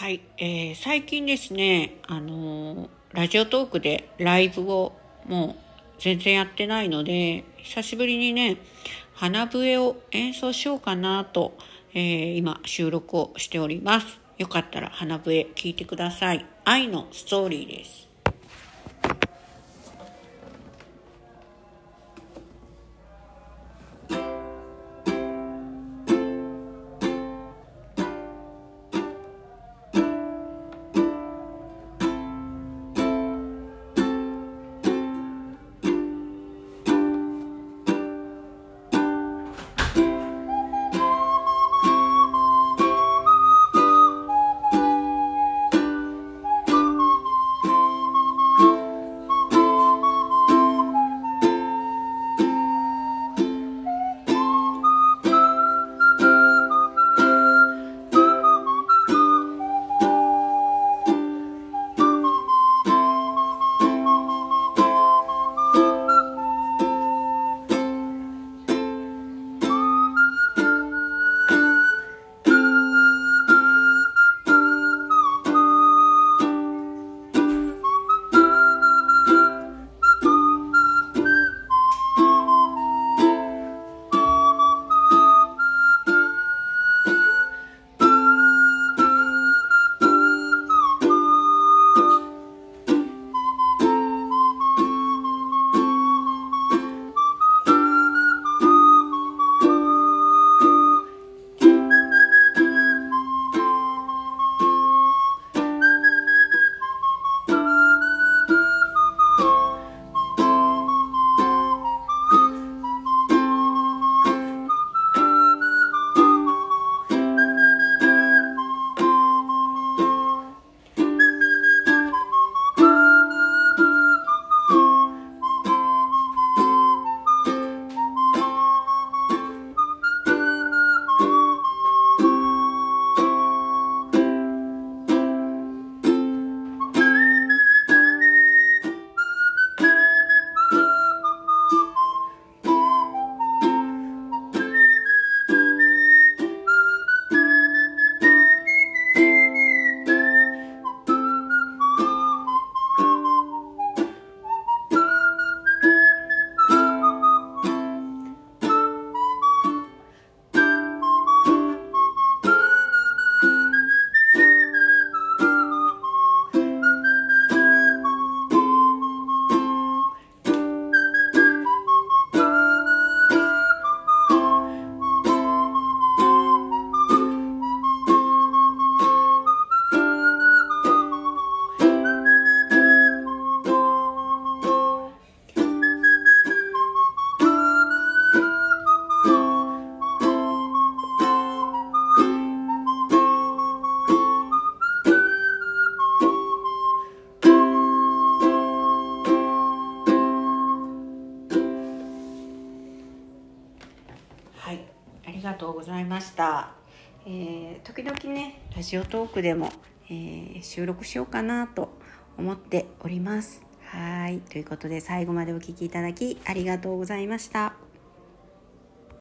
はい、えー最近ですね、あのーラジオトークでライブをもう全然やってないので、久しぶりにね、花笛を演奏しようかなと、えー今収録をしております。よかったら花笛聴いてください。愛のストーリーです。とうございました。えー時々ね、ラジオトークでも、えー収録しようかなと思っております。はい、ということで最後までお聴きいただきありがとうございました。